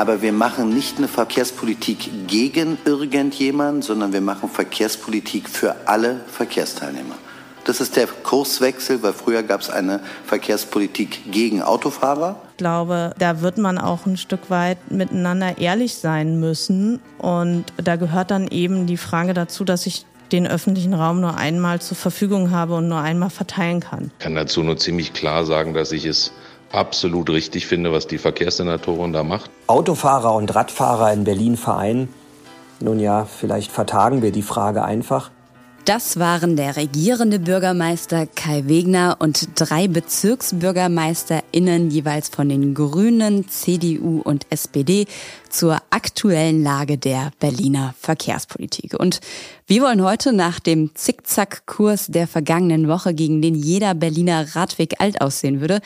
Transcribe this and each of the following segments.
Aber wir machen nicht eine Verkehrspolitik gegen irgendjemanden, sondern wir machen Verkehrspolitik für alle Verkehrsteilnehmer. Das ist der Kurswechsel, weil früher gab es eine Verkehrspolitik gegen Autofahrer. Ich glaube, da wird man auch ein Stück weit miteinander ehrlich sein müssen. Und da gehört dann eben die Frage dazu, dass ich den öffentlichen Raum nur einmal zur Verfügung habe und nur einmal verteilen kann. Ich kann dazu nur ziemlich klar sagen, dass ich es absolut richtig finde, was die Verkehrssenatorin da macht. Autofahrer und Radfahrer in Berlin vereinen. Nun ja, vielleicht vertagen wir die Frage einfach. Das waren der regierende Bürgermeister Kai Wegner und drei BezirksbürgermeisterInnen jeweils von den Grünen, CDU und SPD zur aktuellen Lage der Berliner Verkehrspolitik. Und wir wollen heute nach dem Zickzack-Kurs der vergangenen Woche, gegen den jeder Berliner Radweg alt aussehen würde,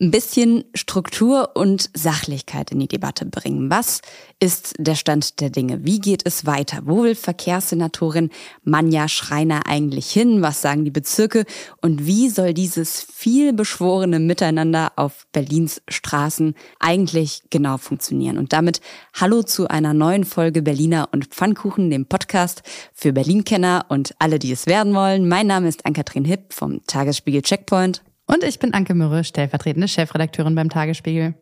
ein bisschen Struktur und Sachlichkeit in die Debatte bringen. Was ist der Stand der Dinge? Wie geht es weiter? Wo will Verkehrssenatorin Manja Schreiner eigentlich hin? Was sagen die Bezirke? Und wie soll dieses viel beschworene Miteinander auf Berlins Straßen eigentlich genau funktionieren? Und damit Hallo zu einer neuen Folge Berliner und Pfannkuchen, dem Podcast für Berlin-Kenner und alle, die es werden wollen. Mein Name ist Ann-Kathrin Hipp vom Tagesspiegel Checkpoint. Und ich bin Anke Mürre, stellvertretende Chefredakteurin beim Tagesspiegel.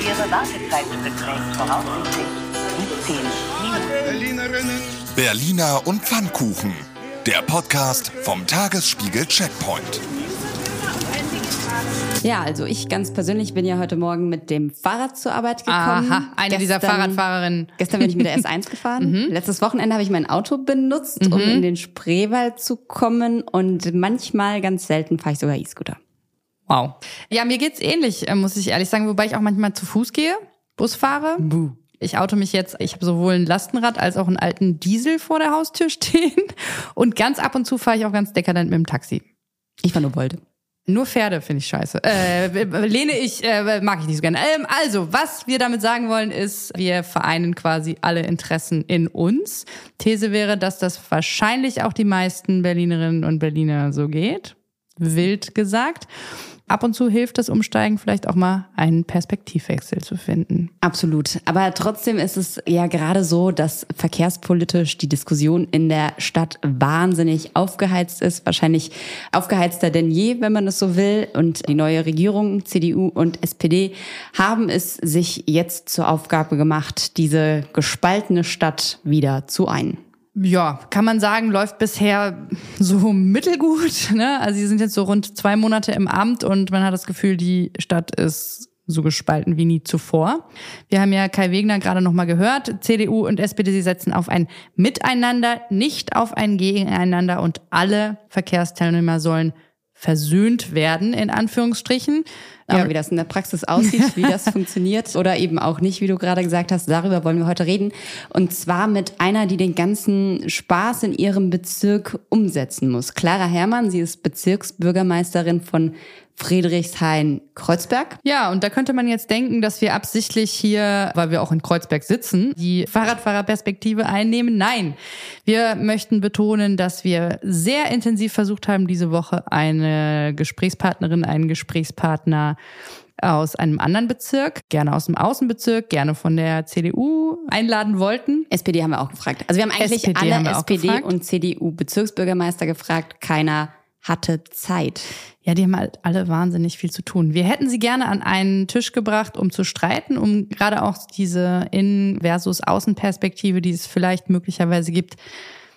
Ihre Wartezeit beträgt voraussichtlich 17 Minuten. Berliner und Pfannkuchen. Der Podcast vom Tagesspiegel Checkpoint. Ja, also ich ganz persönlich bin ja heute Morgen mit dem Fahrrad zur Arbeit gekommen. Aha, eine dieser Fahrradfahrerinnen. Gestern bin ich mit der S1 gefahren. Mhm. Letztes Wochenende habe ich mein Auto benutzt, um in den Spreewald zu kommen. Und manchmal, ganz selten, fahre ich sogar E-Scooter. Wow. Ja, mir geht's ähnlich, äh, muss ich ehrlich sagen, wobei ich auch manchmal zu Fuß gehe, Bus fahre. Ich auto mich jetzt, ich habe sowohl ein Lastenrad als auch einen alten Diesel vor der Haustür stehen. Und ganz ab und zu fahre ich auch ganz dekadent mit dem Taxi. Ich war nur Wolde. Nur Pferde finde ich scheiße. Äh, lehne ich, äh, mag ich nicht so gerne. Ähm, also, was wir damit sagen wollen, ist, wir vereinen quasi alle Interessen in uns. These wäre, dass das wahrscheinlich auch die meisten Berlinerinnen und Berliner so geht. Wild gesagt. Ab und zu hilft das Umsteigen vielleicht auch mal einen Perspektivwechsel zu finden. Absolut. Aber trotzdem ist es ja gerade so, dass verkehrspolitisch die Diskussion in der Stadt wahnsinnig aufgeheizt ist. Wahrscheinlich aufgeheizter denn je, wenn man es so will. Und die neue Regierung, CDU und SPD, haben es sich jetzt zur Aufgabe gemacht, diese gespaltene Stadt wieder zu einen. Ja, kann man sagen, läuft bisher so mittelgut. Ne? Also sie sind jetzt so rund zwei Monate im Amt und man hat das Gefühl, die Stadt ist so gespalten wie nie zuvor. Wir haben ja Kai Wegner gerade noch mal gehört. CDU und SPD, sie setzen auf ein Miteinander, nicht auf ein Gegeneinander und alle Verkehrsteilnehmer sollen versöhnt werden, in Anführungsstrichen. Ja, wie das in der Praxis aussieht, wie das funktioniert oder eben auch nicht, wie du gerade gesagt hast, darüber wollen wir heute reden. Und zwar mit einer, die den ganzen Spaß in ihrem Bezirk umsetzen muss. Clara Herrmann, sie ist Bezirksbürgermeisterin von Friedrichshain-Kreuzberg. Ja, und da könnte man jetzt denken, dass wir absichtlich hier, weil wir auch in Kreuzberg sitzen, die Fahrradfahrerperspektive einnehmen. Nein, wir möchten betonen, dass wir sehr intensiv versucht haben, diese Woche eine Gesprächspartnerin, einen Gesprächspartner aus einem anderen Bezirk, gerne aus dem Außenbezirk, gerne von der CDU einladen wollten. SPD haben wir auch gefragt. Also wir haben eigentlich SPD alle SPD gefragt. und CDU Bezirksbürgermeister gefragt. Keiner hatte Zeit. Ja, die haben halt alle wahnsinnig viel zu tun. Wir hätten sie gerne an einen Tisch gebracht, um zu streiten, um gerade auch diese Innen- versus Außenperspektive, die es vielleicht möglicherweise gibt,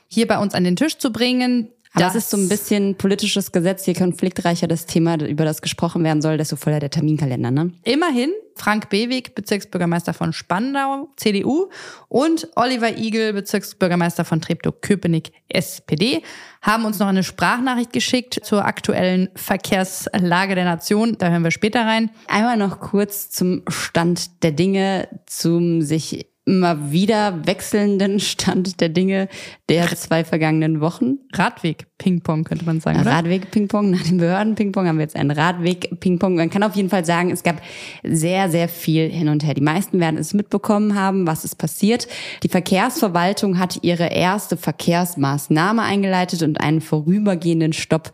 hier bei uns an den Tisch zu bringen. Aber das ist so ein bisschen politisches Gesetz, je konfliktreicher das Thema, über das gesprochen werden soll, desto voller der Terminkalender, ne? Immerhin Frank Beweg, Bezirksbürgermeister von Spandau, CDU, und Oliver Igel, Bezirksbürgermeister von Treptow-Köpenick, SPD, haben uns noch eine Sprachnachricht geschickt zur aktuellen Verkehrslage der Nation. Da hören wir später rein. Einmal noch kurz zum Stand der Dinge, zum sich immer wieder wechselnden Stand der Dinge der zwei vergangenen Wochen. Radweg, Radweg-Ping-Pong, könnte man sagen. Radweg-Ping-Pong, nach dem Behörden-Ping-Pong haben wir jetzt einen Radweg-Ping-Pong. Man kann auf jeden Fall sagen, es gab sehr, sehr viel hin und her. Die meisten werden es mitbekommen haben, was ist passiert. Die Verkehrsverwaltung hat ihre erste Verkehrsmaßnahme eingeleitet und einen vorübergehenden Stopp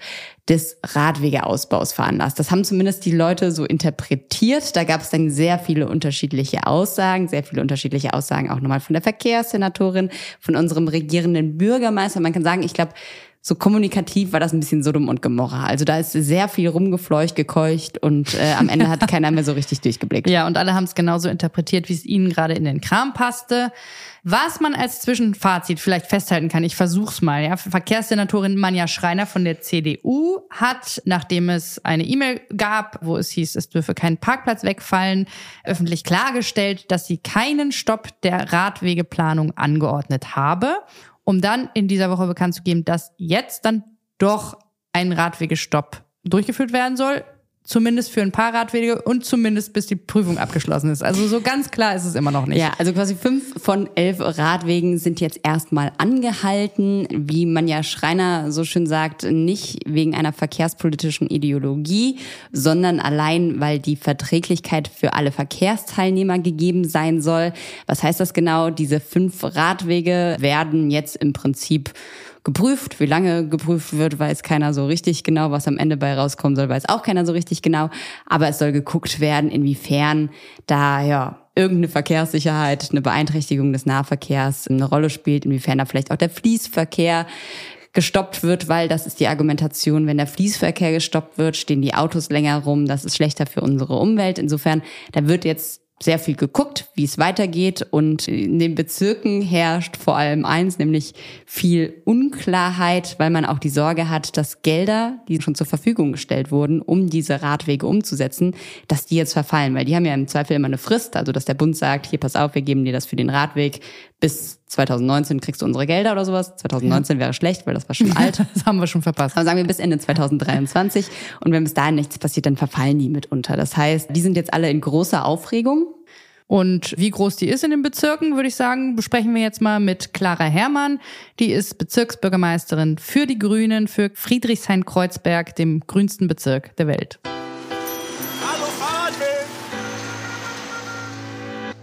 des Radwegeausbaus veranlasst. Das haben zumindest die Leute so interpretiert. Da gab es dann sehr viele unterschiedliche Aussagen, sehr viele unterschiedliche Aussagen auch nochmal von der Verkehrssenatorin, von unserem regierenden Bürgermeister. Man kann sagen, ich glaube, so kommunikativ war das ein bisschen Sodom und Gomorra. Also da ist sehr viel rumgefleucht, gekeucht und äh, am Ende hat keiner mehr so richtig durchgeblickt. Ja, und alle haben es genauso interpretiert, wie es ihnen gerade in den Kram passte. Was man als Zwischenfazit vielleicht festhalten kann, ich versuch's mal. Ja. Verkehrssenatorin Manja Schreiner von der CDU hat, nachdem es eine E-Mail gab, wo es hieß, es dürfe kein Parkplatz wegfallen, öffentlich klargestellt, dass sie keinen Stopp der Radwegeplanung angeordnet habe um dann in dieser Woche bekannt zu geben, dass jetzt dann doch ein Radwegestopp durchgeführt werden soll. Zumindest für ein paar Radwege und zumindest bis die Prüfung abgeschlossen ist. Also so ganz klar ist es immer noch nicht. Ja, also quasi fünf von elf Radwegen sind jetzt erstmal angehalten. Wie man ja Schreiner so schön sagt, nicht wegen einer verkehrspolitischen Ideologie, sondern allein, weil die Verträglichkeit für alle Verkehrsteilnehmer gegeben sein soll. Was heißt das genau? Diese fünf Radwege werden jetzt im Prinzip geprüft. Wie lange geprüft wird, weiß keiner so richtig genau. Was am Ende bei rauskommen soll, weiß auch keiner so richtig genau. Aber es soll geguckt werden, inwiefern da ja irgendeine Verkehrssicherheit, eine Beeinträchtigung des Nahverkehrs eine Rolle spielt, inwiefern da vielleicht auch der Fließverkehr gestoppt wird, weil das ist die Argumentation, wenn der Fließverkehr gestoppt wird, stehen die Autos länger rum, das ist schlechter für unsere Umwelt. Insofern, da wird jetzt sehr viel geguckt, wie es weitergeht. Und in den Bezirken herrscht vor allem eins, nämlich viel Unklarheit, weil man auch die Sorge hat, dass Gelder, die schon zur Verfügung gestellt wurden, um diese Radwege umzusetzen, dass die jetzt verfallen. Weil die haben ja im Zweifel immer eine Frist, also dass der Bund sagt, hier pass auf, wir geben dir das für den Radweg. Bis 2019 kriegst du unsere Gelder oder sowas. 2019 ja. wäre schlecht, weil das war schon alt. das haben wir schon verpasst. Aber sagen wir bis Ende 2023. Und wenn bis dahin nichts passiert, dann verfallen die mitunter. Das heißt, die sind jetzt alle in großer Aufregung. Und wie groß die ist in den Bezirken, würde ich sagen, besprechen wir jetzt mal mit Clara Herrmann. Die ist Bezirksbürgermeisterin für die Grünen, für Friedrichshain-Kreuzberg, dem grünsten Bezirk der Welt.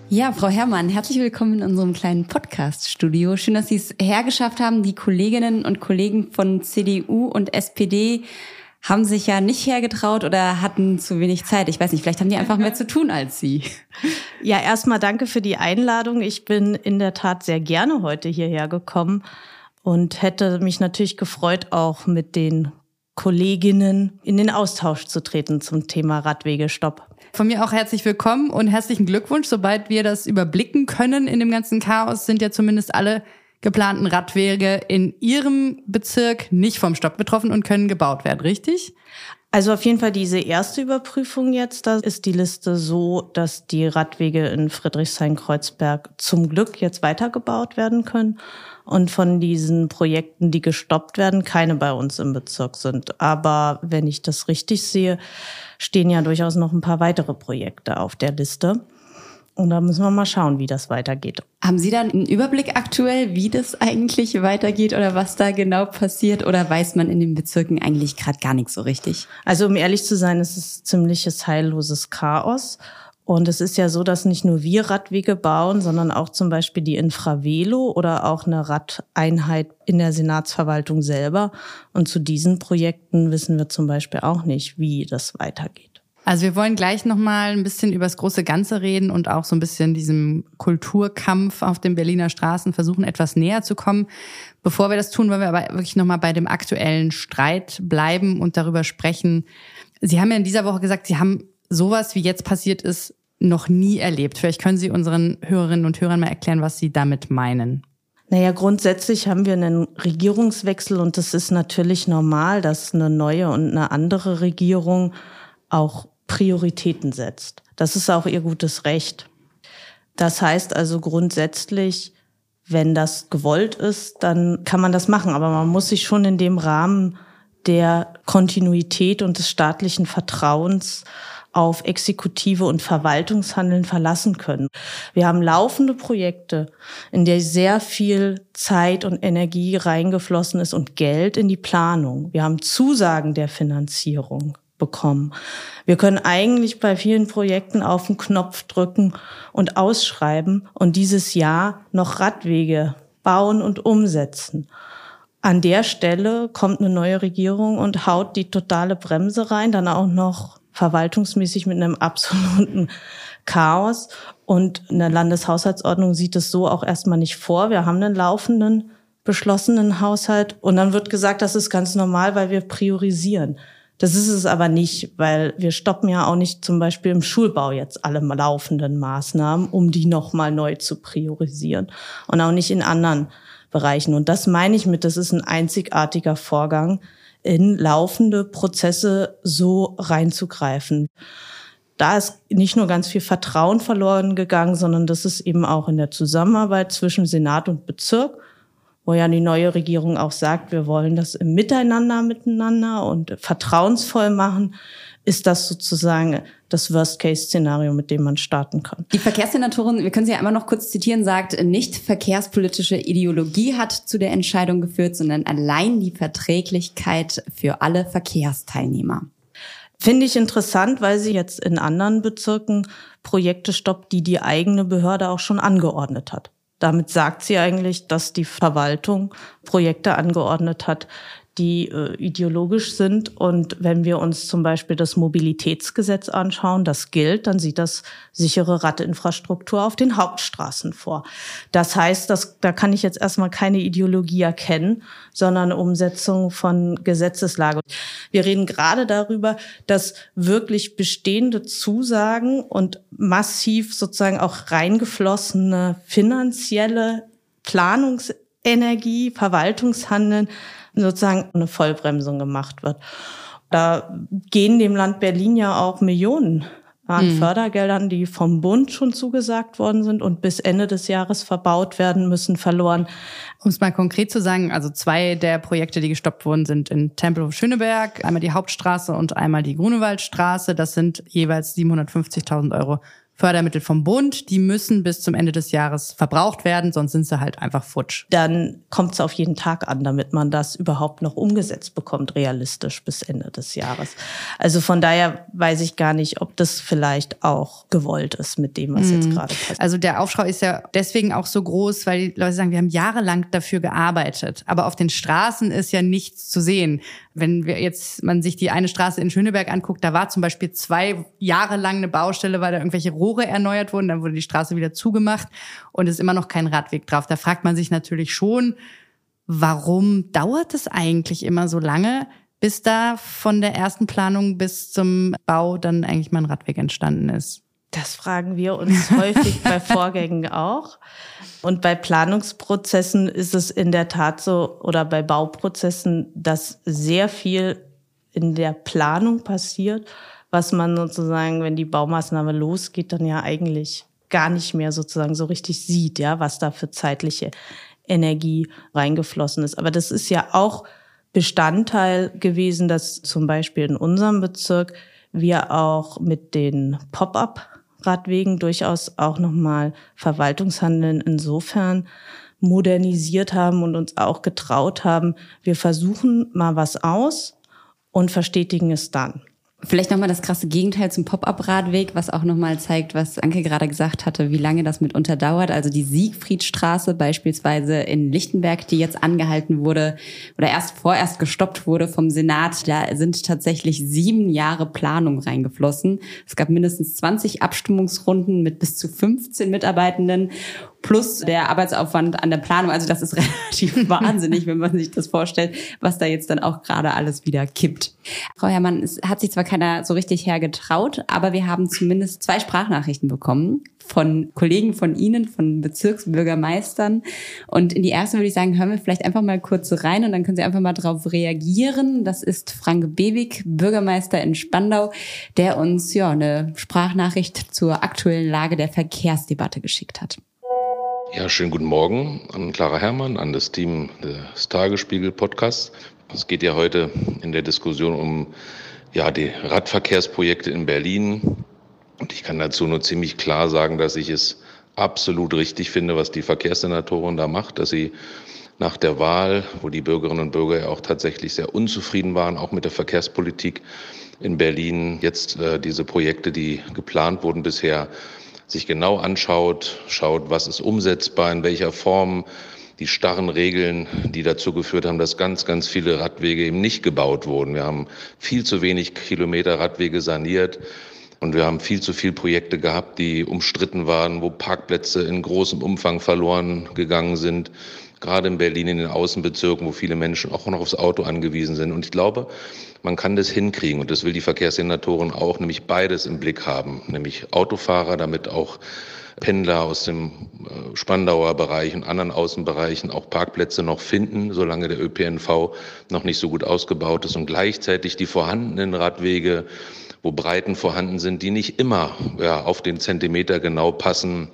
Ja, Frau Herrmann, herzlich willkommen in unserem kleinen Podcast-Studio. Schön, dass Sie es hergeschafft haben. Die Kolleginnen und Kollegen von CDU und SPD haben sich ja nicht hergetraut oder hatten zu wenig Zeit. Ich weiß nicht, vielleicht haben die einfach mehr zu tun als Sie. Ja, erstmal danke für die Einladung. Ich bin in der Tat sehr gerne heute hierher gekommen und hätte mich natürlich gefreut, auch mit den Kolleginnen in den Austausch zu treten zum Thema Radwegestopp. Von mir auch herzlich willkommen und herzlichen Glückwunsch. Sobald wir das überblicken können in dem ganzen Chaos, sind ja zumindest alle geplanten Radwege in Ihrem Bezirk nicht vom Stopp betroffen und können gebaut werden, richtig? Also auf jeden Fall diese erste Überprüfung jetzt, da ist die Liste so, dass die Radwege in Friedrichshain-Kreuzberg zum Glück jetzt weitergebaut werden können und von diesen Projekten, die gestoppt werden, keine bei uns im Bezirk sind. Aber wenn ich das richtig sehe, stehen ja durchaus noch ein paar weitere Projekte auf der Liste. Und da müssen wir mal schauen, wie das weitergeht. Haben Sie dann einen Überblick aktuell, wie das eigentlich weitergeht oder was da genau passiert? Oder weiß man in den Bezirken eigentlich gerade gar nichts so richtig? Also um ehrlich zu sein, es ist ziemliches heilloses Chaos. Und es ist ja so, dass nicht nur wir Radwege bauen, sondern auch zum Beispiel die Infravelo oder auch eine Radeinheit in der Senatsverwaltung selber. Und zu diesen Projekten wissen wir zum Beispiel auch nicht, wie das weitergeht. Also wir wollen gleich nochmal ein bisschen über das große Ganze reden und auch so ein bisschen diesem Kulturkampf auf den Berliner Straßen versuchen, etwas näher zu kommen. Bevor wir das tun, wollen wir aber wirklich nochmal bei dem aktuellen Streit bleiben und darüber sprechen. Sie haben ja in dieser Woche gesagt, Sie haben sowas, wie jetzt passiert ist, noch nie erlebt. Vielleicht können Sie unseren Hörerinnen und Hörern mal erklären, was Sie damit meinen. Naja, grundsätzlich haben wir einen Regierungswechsel und das ist natürlich normal, dass eine neue und eine andere Regierung auch Prioritäten setzt. Das ist auch ihr gutes Recht. Das heißt also grundsätzlich, wenn das gewollt ist, dann kann man das machen. Aber man muss sich schon in dem Rahmen der Kontinuität und des staatlichen Vertrauens auf Exekutive und Verwaltungshandeln verlassen können. Wir haben laufende Projekte, in der sehr viel Zeit und Energie reingeflossen ist und Geld in die Planung. Wir haben Zusagen der Finanzierung bekommen. Wir können eigentlich bei vielen Projekten auf den Knopf drücken und ausschreiben und dieses Jahr noch Radwege bauen und umsetzen. An der Stelle kommt eine neue Regierung und haut die totale Bremse rein, dann auch noch verwaltungsmäßig mit einem absoluten Chaos. Und eine Landeshaushaltsordnung sieht es so auch erstmal nicht vor. Wir haben einen laufenden, beschlossenen Haushalt und dann wird gesagt, das ist ganz normal, weil wir priorisieren. Das ist es aber nicht, weil wir stoppen ja auch nicht zum Beispiel im Schulbau jetzt alle laufenden Maßnahmen, um die nochmal neu zu priorisieren. Und auch nicht in anderen Bereichen. Und das meine ich mit, das ist ein einzigartiger Vorgang, in laufende Prozesse so reinzugreifen. Da ist nicht nur ganz viel Vertrauen verloren gegangen, sondern das ist eben auch in der Zusammenarbeit zwischen Senat und Bezirk wo ja die neue Regierung auch sagt, wir wollen das im Miteinander miteinander und vertrauensvoll machen, ist das sozusagen das Worst-Case-Szenario, mit dem man starten kann. Die Verkehrssenatorin, wir können sie ja einmal noch kurz zitieren, sagt, nicht verkehrspolitische Ideologie hat zu der Entscheidung geführt, sondern allein die Verträglichkeit für alle Verkehrsteilnehmer. Finde ich interessant, weil sie jetzt in anderen Bezirken Projekte stoppt, die die eigene Behörde auch schon angeordnet hat. Damit sagt sie eigentlich, dass die Verwaltung Projekte angeordnet hat, die äh, ideologisch sind. Und wenn wir uns zum Beispiel das Mobilitätsgesetz anschauen, das gilt, dann sieht das sichere Radinfrastruktur auf den Hauptstraßen vor. Das heißt, dass, da kann ich jetzt erstmal keine Ideologie erkennen, sondern Umsetzung von Gesetzeslage. Wir reden gerade darüber, dass wirklich bestehende Zusagen und massiv sozusagen auch reingeflossene finanzielle Planungsenergie, Verwaltungshandeln sozusagen eine Vollbremsung gemacht wird. Da gehen dem Land Berlin ja auch Millionen an mhm. Fördergeldern, die vom Bund schon zugesagt worden sind und bis Ende des Jahres verbaut werden müssen, verloren. Um es mal konkret zu sagen, also zwei der Projekte, die gestoppt wurden, sind in Tempelhof Schöneberg, einmal die Hauptstraße und einmal die Grunewaldstraße. Das sind jeweils 750.000 Euro Fördermittel vom Bund, die müssen bis zum Ende des Jahres verbraucht werden, sonst sind sie halt einfach futsch. Dann kommt es auf jeden Tag an, damit man das überhaupt noch umgesetzt bekommt, realistisch bis Ende des Jahres. Also von daher weiß ich gar nicht, ob das vielleicht auch gewollt ist mit dem, was jetzt mhm. gerade passiert. Also der Aufschrei ist ja deswegen auch so groß, weil die Leute sagen, wir haben jahrelang dafür gearbeitet, aber auf den Straßen ist ja nichts zu sehen wenn wir jetzt man sich die eine Straße in Schöneberg anguckt, da war zum Beispiel zwei Jahre lang eine Baustelle, weil da irgendwelche Rohre erneuert wurden, dann wurde die Straße wieder zugemacht und es ist immer noch kein Radweg drauf. Da fragt man sich natürlich schon, warum dauert es eigentlich immer so lange, bis da von der ersten Planung bis zum Bau dann eigentlich mal ein Radweg entstanden ist? Das fragen wir uns häufig bei Vorgängen auch. Und bei Planungsprozessen ist es in der Tat so, oder bei Bauprozessen, dass sehr viel in der Planung passiert, was man sozusagen, wenn die Baumaßnahme losgeht, dann ja eigentlich gar nicht mehr sozusagen so richtig sieht, ja, was da für zeitliche Energie reingeflossen ist. Aber das ist ja auch Bestandteil gewesen, dass zum Beispiel in unserem Bezirk wir auch mit den Pop-up Radwegen durchaus auch nochmal Verwaltungshandeln insofern modernisiert haben und uns auch getraut haben, wir versuchen mal was aus und verstetigen es dann. Vielleicht nochmal das krasse Gegenteil zum Pop-up-Radweg, was auch nochmal zeigt, was Anke gerade gesagt hatte, wie lange das mitunter dauert. Also die Siegfriedstraße beispielsweise in Lichtenberg, die jetzt angehalten wurde oder erst vorerst gestoppt wurde vom Senat, da sind tatsächlich sieben Jahre Planung reingeflossen. Es gab mindestens 20 Abstimmungsrunden mit bis zu 15 Mitarbeitenden plus der Arbeitsaufwand an der Planung. Also das ist relativ wahnsinnig, wenn man sich das vorstellt, was da jetzt dann auch gerade alles wieder kippt. Frau Herrmann, es hat sich zwar keiner so richtig hergetraut, aber wir haben zumindest zwei Sprachnachrichten bekommen von Kollegen von Ihnen, von Bezirksbürgermeistern. Und in die erste würde ich sagen, hören wir vielleicht einfach mal kurz rein und dann können Sie einfach mal darauf reagieren. Das ist Frank Bewig, Bürgermeister in Spandau, der uns ja eine Sprachnachricht zur aktuellen Lage der Verkehrsdebatte geschickt hat. Ja, schönen guten Morgen an Clara Herrmann, an das Team des Tagesspiegel Podcasts. Es geht ja heute in der Diskussion um Ja, die Radverkehrsprojekte in Berlin. Und ich kann dazu nur ziemlich klar sagen, dass ich es absolut richtig finde, was die Verkehrssenatorin da macht, dass sie nach der Wahl, wo die Bürgerinnen und Bürger ja auch tatsächlich sehr unzufrieden waren, auch mit der Verkehrspolitik in Berlin, jetzt äh, diese Projekte, die geplant wurden bisher, sich genau anschaut, schaut, was ist umsetzbar, in welcher Form, die starren Regeln, die dazu geführt haben, dass ganz, ganz viele Radwege eben nicht gebaut wurden. Wir haben viel zu wenig Kilometer Radwege saniert. Und wir haben viel zu viele Projekte gehabt, die umstritten waren, wo Parkplätze in großem Umfang verloren gegangen sind. Gerade in Berlin in den Außenbezirken, wo viele Menschen auch noch aufs Auto angewiesen sind. Und ich glaube, man kann das hinkriegen. Und das will die Verkehrssenatorin auch, nämlich beides im Blick haben. Nämlich Autofahrer, damit auch Pendler aus dem äh, Spandauer Bereich und anderen Außenbereichen auch Parkplätze noch finden, solange der ÖPNV noch nicht so gut ausgebaut ist und gleichzeitig die vorhandenen Radwege wo Breiten vorhanden sind, die nicht immer ja, auf den Zentimeter genau passen,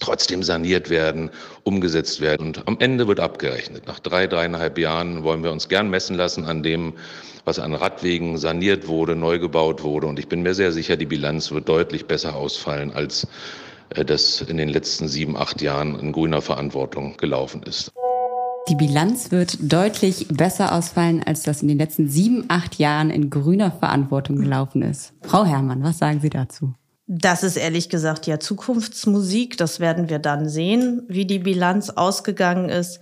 trotzdem saniert werden, umgesetzt werden. Und am Ende wird abgerechnet. Nach drei, dreieinhalb Jahren wollen wir uns gern messen lassen an dem, was an Radwegen saniert wurde, neu gebaut wurde. Und ich bin mir sehr sicher, die Bilanz wird deutlich besser ausfallen, als äh, das in den letzten sieben, acht Jahren in grüner Verantwortung gelaufen ist. Die Bilanz wird deutlich besser ausfallen, als das in den letzten sieben, acht Jahren in grüner Verantwortung gelaufen ist. Frau Herrmann, was sagen Sie dazu? Das ist ehrlich gesagt ja Zukunftsmusik. Das werden wir dann sehen, wie die Bilanz ausgegangen ist.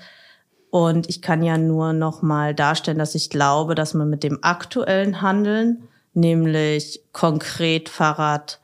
Und ich kann ja nur noch mal darstellen, dass ich glaube, dass man mit dem aktuellen Handeln, nämlich konkret Fahrrad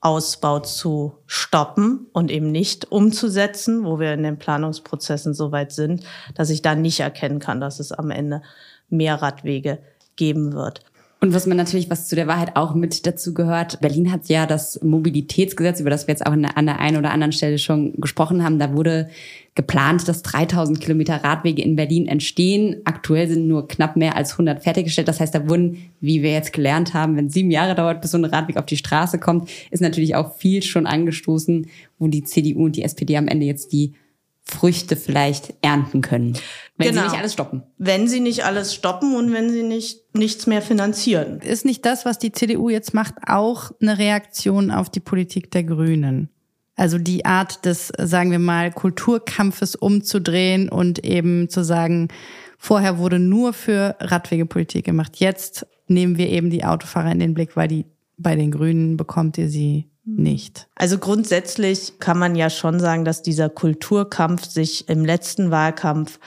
Ausbau zu stoppen und eben nicht umzusetzen, wo wir in den Planungsprozessen so weit sind, dass ich da nicht erkennen kann, dass es am Ende mehr Radwege geben wird. Und was man natürlich, was zu der Wahrheit auch mit dazu gehört, Berlin hat ja das Mobilitätsgesetz, über das wir jetzt auch an der einen oder anderen Stelle schon gesprochen haben. Da wurde geplant, dass 3000 Kilometer Radwege in Berlin entstehen. Aktuell sind nur knapp mehr als 100 fertiggestellt. Das heißt, da wurden, wie wir jetzt gelernt haben, wenn sieben Jahre dauert, bis so ein Radweg auf die Straße kommt, ist natürlich auch viel schon angestoßen, wo die CDU und die SPD am Ende jetzt die Früchte vielleicht ernten können. Wenn genau. sie nicht alles stoppen. Wenn sie nicht alles stoppen und wenn sie nicht nichts mehr finanzieren. Ist nicht das, was die CDU jetzt macht, auch eine Reaktion auf die Politik der Grünen? Also die Art des, sagen wir mal, Kulturkampfes umzudrehen und eben zu sagen, vorher wurde nur für Radwegepolitik gemacht. Jetzt nehmen wir eben die Autofahrer in den Blick, weil die bei den Grünen bekommt ihr sie nicht. Also grundsätzlich kann man ja schon sagen, dass dieser Kulturkampf sich im letzten Wahlkampf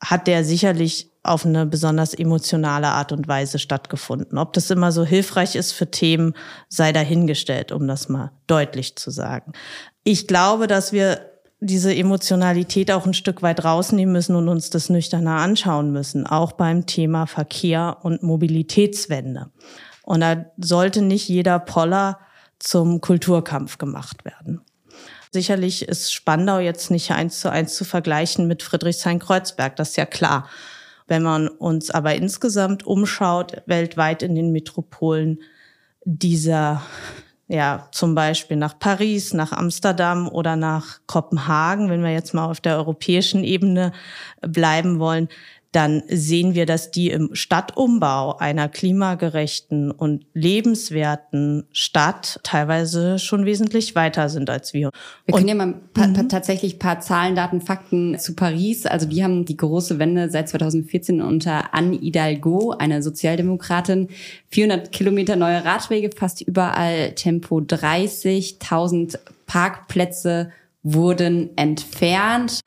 hat der sicherlich auf eine besonders emotionale Art und Weise stattgefunden. Ob das immer so hilfreich ist für Themen, sei dahingestellt, um das mal deutlich zu sagen. Ich glaube, dass wir diese Emotionalität auch ein Stück weit rausnehmen müssen und uns das nüchterner anschauen müssen, auch beim Thema Verkehr und Mobilitätswende. Und da sollte nicht jeder Poller zum Kulturkampf gemacht werden. Sicherlich ist Spandau jetzt nicht eins zu eins zu vergleichen mit Friedrichshain-Kreuzberg, das ist ja klar. Wenn man uns aber insgesamt umschaut, weltweit in den Metropolen dieser, ja, zum Beispiel nach Paris, nach Amsterdam oder nach Kopenhagen, wenn wir jetzt mal auf der europäischen Ebene bleiben wollen, dann sehen wir, dass die im Stadtumbau einer klimagerechten und lebenswerten Stadt teilweise schon wesentlich weiter sind als wir. Wir können ja mal pa mhm. tatsächlich paar Zahlen, Daten, Fakten zu Paris. Also die haben die große Wende seit 2014 unter Anne Hidalgo, eine Sozialdemokratin, 400 Kilometer neue Radwege, fast überall Tempo 30, 1000 Parkplätze wurden entfernt.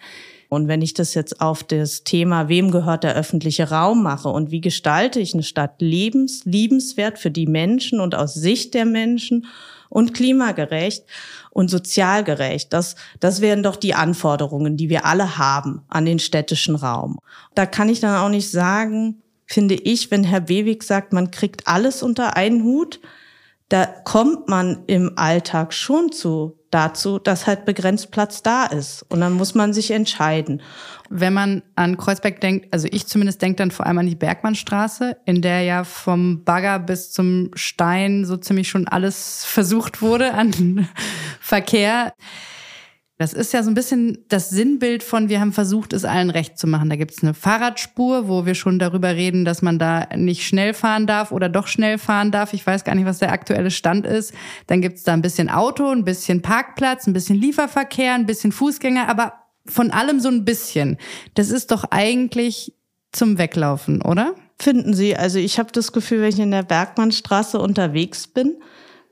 Und wenn ich das jetzt auf das Thema, wem gehört der öffentliche Raum mache und wie gestalte ich eine Stadt lebens, liebenswert für die Menschen und aus Sicht der Menschen und klimagerecht und sozialgerecht. Das, das wären doch die Anforderungen, die wir alle haben an den städtischen Raum. Da kann ich dann auch nicht sagen, finde ich, wenn Herr Bewig sagt, man kriegt alles unter einen Hut, da kommt man im Alltag schon zu dazu, dass halt begrenzt Platz da ist. Und dann muss man sich entscheiden. Wenn man an Kreuzberg denkt, also ich zumindest denke dann vor allem an die Bergmannstraße, in der ja vom Bagger bis zum Stein so ziemlich schon alles versucht wurde an Verkehr. Das ist ja so ein bisschen das Sinnbild von, wir haben versucht, es allen recht zu machen. Da gibt's eine Fahrradspur, wo wir schon darüber reden, dass man da nicht schnell fahren darf oder doch schnell fahren darf. Ich weiß gar nicht, was der aktuelle Stand ist. Dann gibt's da ein bisschen Auto, ein bisschen Parkplatz, ein bisschen Lieferverkehr, ein bisschen Fußgänger, aber von allem so ein bisschen. Das ist doch eigentlich zum Weglaufen, oder? Finden Sie? Also ich habe das Gefühl, wenn ich in der Bergmannstraße unterwegs bin,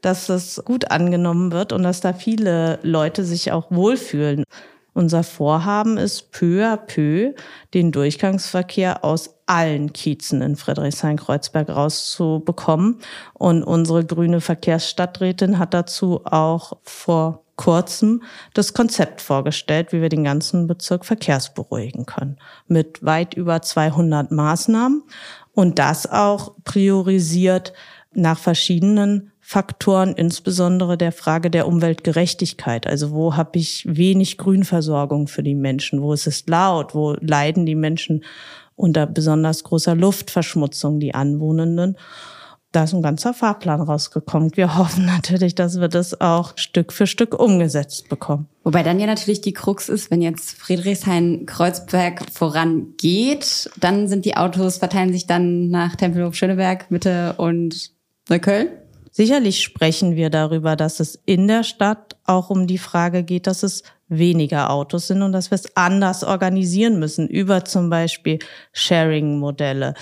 dass das gut angenommen wird und dass da viele Leute sich auch wohlfühlen. Unser Vorhaben ist peu à peu den Durchgangsverkehr aus allen Kiezen in Friedrichshain-Kreuzberg rauszubekommen. Und unsere grüne Verkehrsstadträtin hat dazu auch vor kurzem das Konzept vorgestellt, wie wir den ganzen Bezirk verkehrsberuhigen können. Mit weit über 200 Maßnahmen und das auch priorisiert nach verschiedenen Faktoren, insbesondere der Frage der Umweltgerechtigkeit. Also wo habe ich wenig Grünversorgung für die Menschen? Wo ist es laut? Wo leiden die Menschen unter besonders großer Luftverschmutzung, die Anwohnenden? Da ist ein ganzer Fahrplan rausgekommen. Wir hoffen natürlich, dass wir das auch Stück für Stück umgesetzt bekommen. Wobei dann ja natürlich die Krux ist, wenn jetzt Friedrichshain-Kreuzberg vorangeht, dann sind die Autos, verteilen sich dann nach Tempelhof Schöneberg, Mitte und Neukölln? Sicherlich sprechen wir darüber, dass es in der Stadt auch um die Frage geht, dass es weniger Autos sind und dass wir es anders organisieren müssen, über zum Beispiel Sharing-Modelle,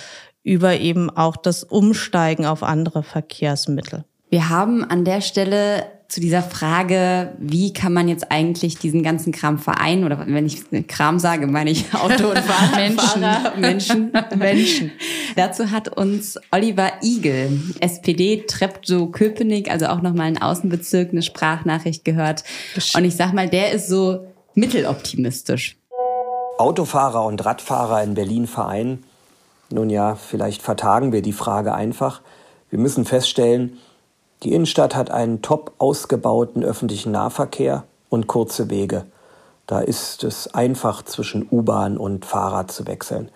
über eben auch das Umsteigen auf andere Verkehrsmittel. Wir haben an der Stelle zu dieser Frage, wie kann man jetzt eigentlich diesen ganzen Kram vereinen? Oder wenn ich Kram sage, meine ich Auto und Fahrer, Menschen, Menschen, Menschen. Dazu hat uns Oliver Igel, SPD Treptow-Köpenick, also auch nochmal ein Außenbezirk, eine Sprachnachricht gehört. Und ich sag mal, der ist so mitteloptimistisch. Autofahrer und Radfahrer in Berlin vereinen? Nun ja, vielleicht vertagen wir die Frage einfach. Wir müssen feststellen, die Innenstadt hat einen top ausgebauten öffentlichen Nahverkehr und kurze Wege. Da ist es einfach zwischen U-Bahn und Fahrrad zu wechseln.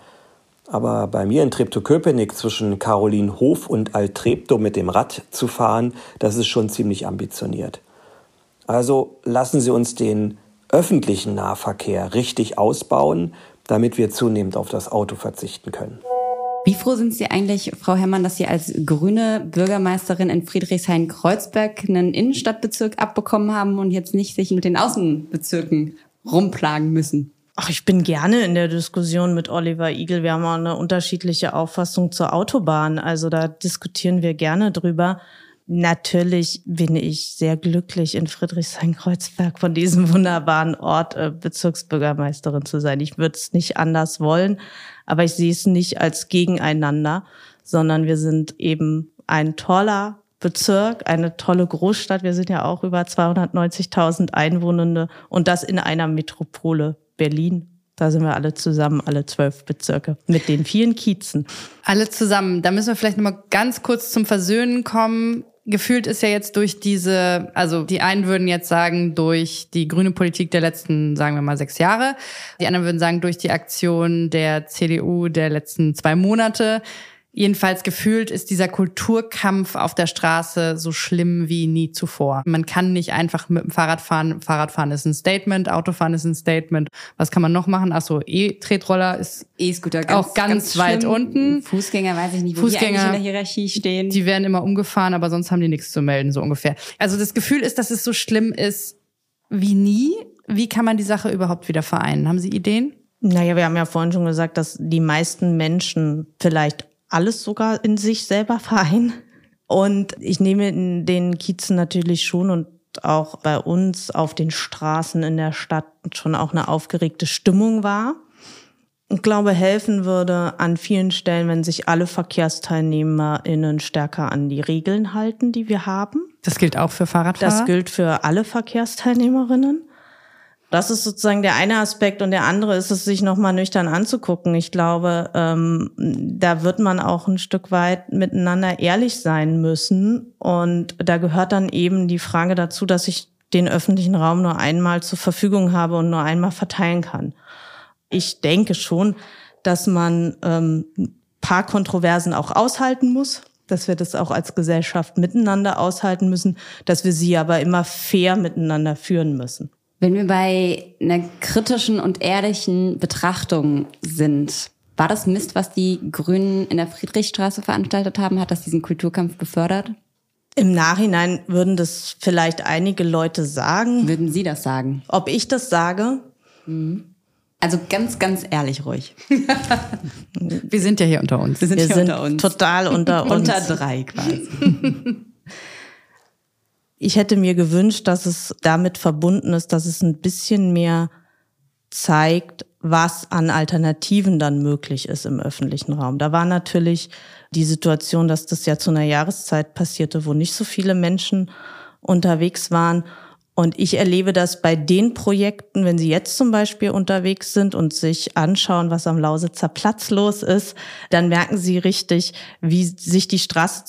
Aber bei mir in Treptow-Köpenick zwischen Carolinhof und Altreptow mit dem Rad zu fahren, das ist schon ziemlich ambitioniert. Also lassen Sie uns den öffentlichen Nahverkehr richtig ausbauen, damit wir zunehmend auf das Auto verzichten können. Wie froh sind Sie eigentlich, Frau Herrmann, dass Sie als grüne Bürgermeisterin in Friedrichshain-Kreuzberg einen Innenstadtbezirk abbekommen haben und jetzt nicht sich mit den Außenbezirken rumplagen müssen? Ach, ich bin gerne in der Diskussion mit Oliver Igel. Wir haben auch eine unterschiedliche Auffassung zur Autobahn. Also da diskutieren wir gerne drüber. Natürlich bin ich sehr glücklich, in Friedrichshain-Kreuzberg von diesem wunderbaren Ort äh, Bezirksbürgermeisterin zu sein. Ich würde es nicht anders wollen, aber ich sehe es nicht als Gegeneinander, sondern wir sind eben ein toller Bezirk, eine tolle Großstadt. Wir sind ja auch über 290.000 Einwohnende und das in einer Metropole Berlin. Da sind wir alle zusammen, alle zwölf Bezirke, mit den vielen Kiezen. Alle zusammen. Da müssen wir vielleicht nochmal ganz kurz zum Versöhnen kommen gefühlt ist ja jetzt durch diese, also die einen würden jetzt sagen, durch die grüne Politik der letzten, sagen wir mal, sechs Jahre. Die anderen würden sagen, durch die Aktion der CDU der letzten zwei Monate Jedenfalls gefühlt ist dieser Kulturkampf auf der Straße so schlimm wie nie zuvor. Man kann nicht einfach mit dem Fahrrad fahren. Fahrradfahren ist ein Statement, Autofahren ist ein Statement. Was kann man noch machen? Achso, E-Tretroller ist E-Scooter ganz, auch ganz, ganz weit unten. Fußgänger weiß ich nicht, wo Fußgänger, die in der Hierarchie stehen. Die werden immer umgefahren, aber sonst haben die nichts zu melden, so ungefähr. Also das Gefühl ist, dass es so schlimm ist wie nie. Wie kann man die Sache überhaupt wieder vereinen? Haben Sie Ideen? Naja, wir haben ja vorhin schon gesagt, dass die meisten Menschen vielleicht alles sogar in sich selber vereinen. Und ich nehme in den Kiezen natürlich schon und auch bei uns auf den Straßen in der Stadt schon auch eine aufgeregte Stimmung wahr. Ich glaube, helfen würde an vielen Stellen, wenn sich alle VerkehrsteilnehmerInnen stärker an die Regeln halten, die wir haben. Das gilt auch für Fahrradfahrer? Das gilt für alle Verkehrsteilnehmerinnen. Das ist sozusagen der eine Aspekt und der andere ist es, sich nochmal nüchtern anzugucken. Ich glaube, ähm, da wird man auch ein Stück weit miteinander ehrlich sein müssen. Und da gehört dann eben die Frage dazu, dass ich den öffentlichen Raum nur einmal zur Verfügung habe und nur einmal verteilen kann. Ich denke schon, dass man ähm, paar Kontroversen auch aushalten muss, dass wir das auch als Gesellschaft miteinander aushalten müssen, dass wir sie aber immer fair miteinander führen müssen. Wenn wir bei einer kritischen und ehrlichen Betrachtung sind, war das Mist, was die Grünen in der Friedrichstraße veranstaltet haben? Hat das diesen Kulturkampf befördert? Im Nachhinein würden das vielleicht einige Leute sagen. Würden Sie das sagen? Ob ich das sage? Also ganz, ganz ehrlich ruhig. Wir sind ja hier unter uns. Wir sind Wir hier sind unter uns. total unter uns. Unter drei quasi. Ich hätte mir gewünscht, dass es damit verbunden ist, dass es ein bisschen mehr zeigt, was an Alternativen dann möglich ist im öffentlichen Raum. Da war natürlich die Situation, dass das ja zu einer Jahreszeit passierte, wo nicht so viele Menschen unterwegs waren. Und ich erlebe das bei den Projekten, wenn Sie jetzt zum Beispiel unterwegs sind und sich anschauen, was am Lausitzer Platz los ist, dann merken Sie richtig, wie sich die Straße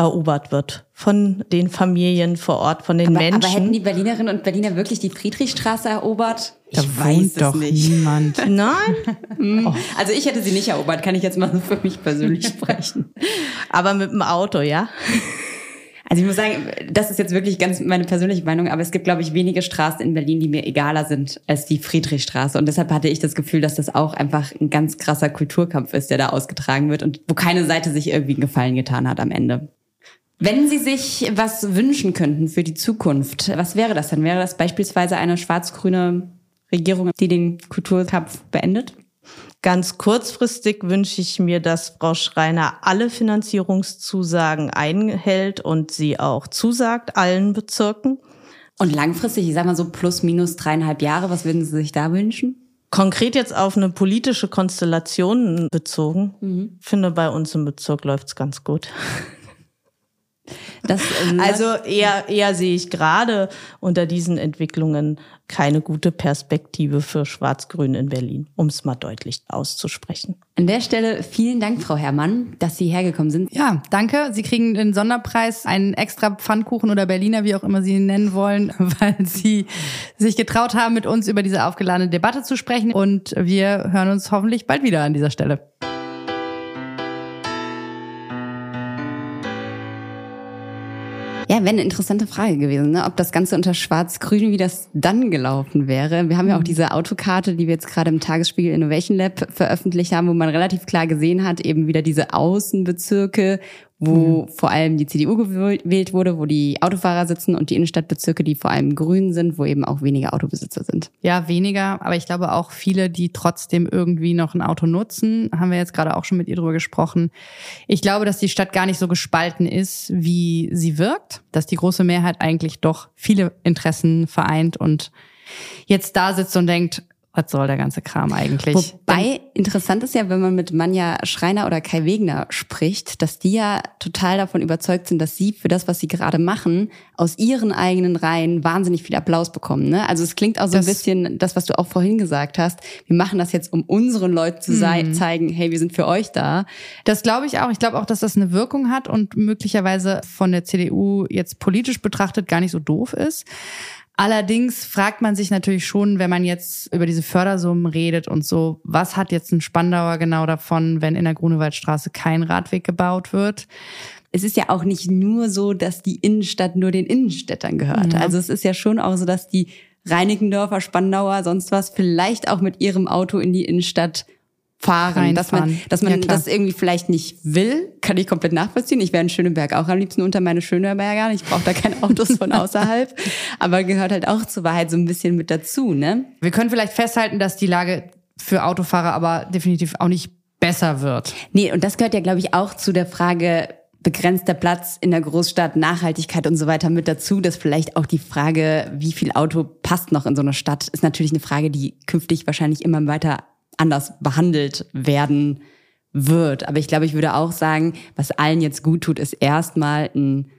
zurückerobert wird von den Familien vor Ort, von den Aber, Menschen. aber hätten die Berlinerinnen und Berliner wirklich die Friedrichstraße erobert? Da wohnt doch niemand. Nein, Also ich hätte sie nicht erobert, kann ich jetzt mal so für mich persönlich sprechen. aber mit dem Auto, ja? Also ich muss sagen, das ist jetzt wirklich ganz meine persönliche Meinung, aber es gibt, glaube ich, wenige Straßen in Berlin, die mir egaler sind als die Friedrichstraße. Und deshalb hatte ich das Gefühl, dass das auch einfach ein ganz krasser Kulturkampf ist, der da ausgetragen wird und wo keine Seite sich irgendwie einen Gefallen getan hat am Ende. Wenn Sie sich was wünschen könnten für die Zukunft, was wäre das denn? Wäre das beispielsweise eine schwarz-grüne Regierung, die den Kulturkampf beendet? Ganz kurzfristig wünsche ich mir, dass Frau Schreiner alle Finanzierungszusagen einhält und sie auch zusagt allen Bezirken. Und langfristig, ich sag mal so plus minus dreieinhalb Jahre, was würden Sie sich da wünschen? Konkret jetzt auf eine politische Konstellation bezogen, finde bei uns im Bezirk läuft's ganz gut. Das, ähm, Also eher, eher sehe ich gerade unter diesen Entwicklungen keine gute Perspektive für Schwarz-Grün in Berlin, um es mal deutlich auszusprechen. an der Stelle vielen Dank, Frau Herrmann, dass Sie hergekommen sind. Ja, danke. Sie kriegen den Sonderpreis, einen extra Pfannkuchen oder Berliner, wie auch immer Sie ihn nennen wollen, weil Sie sich getraut haben, mit uns über diese aufgeladene Debatte zu sprechen. Und wir hören uns hoffentlich bald wieder an dieser Stelle. Ja, wäre eine interessante Frage gewesen, ne? ob das Ganze unter Schwarz-Grün, wie das dann gelaufen wäre. Wir haben ja auch diese Autokarte, die wir jetzt gerade im Tagesspiegel Innovation Lab veröffentlicht haben, wo man relativ klar gesehen hat, eben wieder diese Außenbezirke, wo vor allem die CDU gewählt wurde, wo die Autofahrer sitzen und die Innenstadtbezirke, die vor allem grün sind, wo eben auch weniger Autobesitzer sind. Ja, weniger, aber ich glaube auch viele, die trotzdem irgendwie noch ein Auto nutzen, haben wir jetzt gerade auch schon mit ihr drüber gesprochen. Ich glaube, dass die Stadt gar nicht so gespalten ist, wie sie wirkt, dass die große Mehrheit eigentlich doch viele Interessen vereint und jetzt da sitzt und denkt, was soll der ganze Kram eigentlich? Wobei interessant ist ja, wenn man mit Manja Schreiner oder Kai Wegner spricht, dass die ja total davon überzeugt sind, dass sie für das, was sie gerade machen, aus ihren eigenen Reihen wahnsinnig viel Applaus bekommen. Ne? Also es klingt auch so ein Das- bisschen das, was du auch vorhin gesagt hast. Wir machen das jetzt, um unseren Leuten zu Mhm. zeigen, hey, wir sind für euch da. Das glaube ich auch. Ich glaube auch, dass das eine Wirkung hat und möglicherweise von der CDU jetzt politisch betrachtet gar nicht so doof ist. Allerdings fragt man sich natürlich schon, wenn man jetzt über diese Fördersummen redet und so, was hat jetzt ein Spandauer genau davon, wenn in der Grunewaldstraße kein Radweg gebaut wird? Es ist ja auch nicht nur so, dass die Innenstadt nur den Innenstädtern gehört. Also es ist ja schon auch so, dass die Reinickendorfer, Spandauer, sonst was vielleicht auch mit ihrem Auto in die Innenstadt fahren, dass man, Reinfahren. dass man Ja, das irgendwie vielleicht nicht will, kann ich komplett nachvollziehen. Ich wäre in Schöneberg auch am liebsten unter meine Schöneberger. Ich brauche da keine Autos von außerhalb, aber gehört halt auch zur Wahrheit so ein bisschen mit dazu, ne? Wir können vielleicht festhalten, dass die Lage für Autofahrer aber definitiv auch nicht besser wird. Nee, und das gehört ja, glaube ich, auch zu der Frage begrenzter Platz in der Großstadt, Nachhaltigkeit und so weiter mit dazu, dass vielleicht auch die Frage, wie viel Auto passt noch in so eine Stadt, ist natürlich eine Frage, die künftig wahrscheinlich immer weiter anders behandelt werden wird. Aber ich glaube, ich würde auch sagen, was allen jetzt gut tut, ist erstmal ein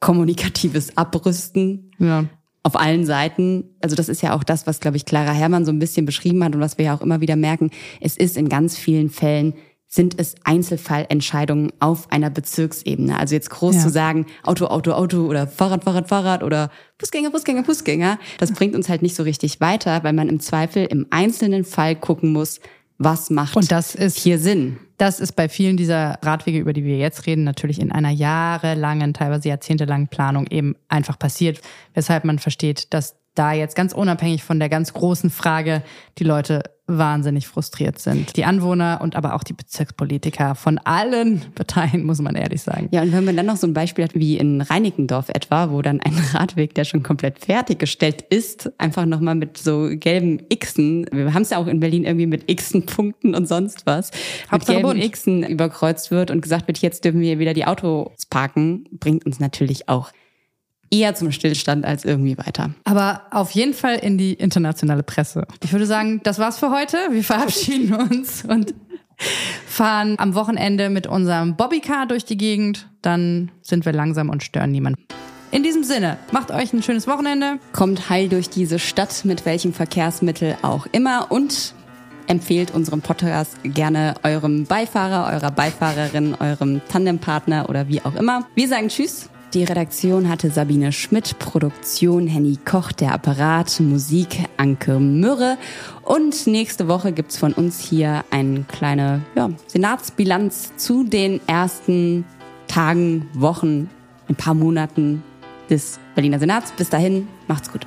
kommunikatives Abrüsten Ja. auf allen Seiten. Also das ist ja auch das, was, glaube ich, Clara Herrmann so ein bisschen beschrieben hat und was wir ja auch immer wieder merken. Es ist in ganz vielen Fällen sind es Einzelfallentscheidungen auf einer Bezirksebene. Also jetzt groß Ja. zu sagen, Auto, Auto, Auto oder Fahrrad, Fahrrad, Fahrrad oder Fußgänger, Fußgänger, Fußgänger, das bringt uns halt nicht so richtig weiter, weil man im Zweifel im einzelnen Fall gucken muss, was macht Und das ist hier Sinn. Das ist bei vielen dieser Radwege, über die wir jetzt reden, natürlich in einer jahrelangen, teilweise jahrzehntelangen Planung eben einfach passiert, weshalb man versteht, dass da jetzt ganz unabhängig von der ganz großen Frage die Leute wahnsinnig frustriert sind. Die Anwohner und aber auch die Bezirkspolitiker von allen Parteien, muss man ehrlich sagen. Ja, und wenn man dann noch so ein Beispiel hat wie in Reinickendorf etwa, wo dann ein Radweg, der schon komplett fertiggestellt ist, einfach nochmal mit so gelben Xen, wir haben es ja auch in Berlin irgendwie mit Xen Punkten und sonst was, mit gelben Xen überkreuzt wird und gesagt wird, jetzt dürfen wir wieder die Autos parken, bringt uns natürlich auch eher zum Stillstand als irgendwie weiter. Aber auf jeden Fall in die internationale Presse. Ich würde sagen, das war's für heute. Wir verabschieden uns und fahren am Wochenende mit unserem Bobbycar durch die Gegend. Dann sind wir langsam und stören niemanden. In diesem Sinne, macht euch ein schönes Wochenende. Kommt heil durch diese Stadt mit welchem Verkehrsmittel auch immer und empfehlt unseren Podcast gerne eurem Beifahrer, eurer Beifahrerin, eurem Tandempartner oder wie auch immer. Wir sagen Tschüss die Redaktion hatte Sabine Schmidt, Produktion Henny Koch, der Apparat, Musik Anke Mürre. Und nächste Woche gibt's von uns hier eine kleine ja, Senatsbilanz zu den ersten Tagen, Wochen, ein paar Monaten des Berliner Senats. Bis dahin, macht's gut.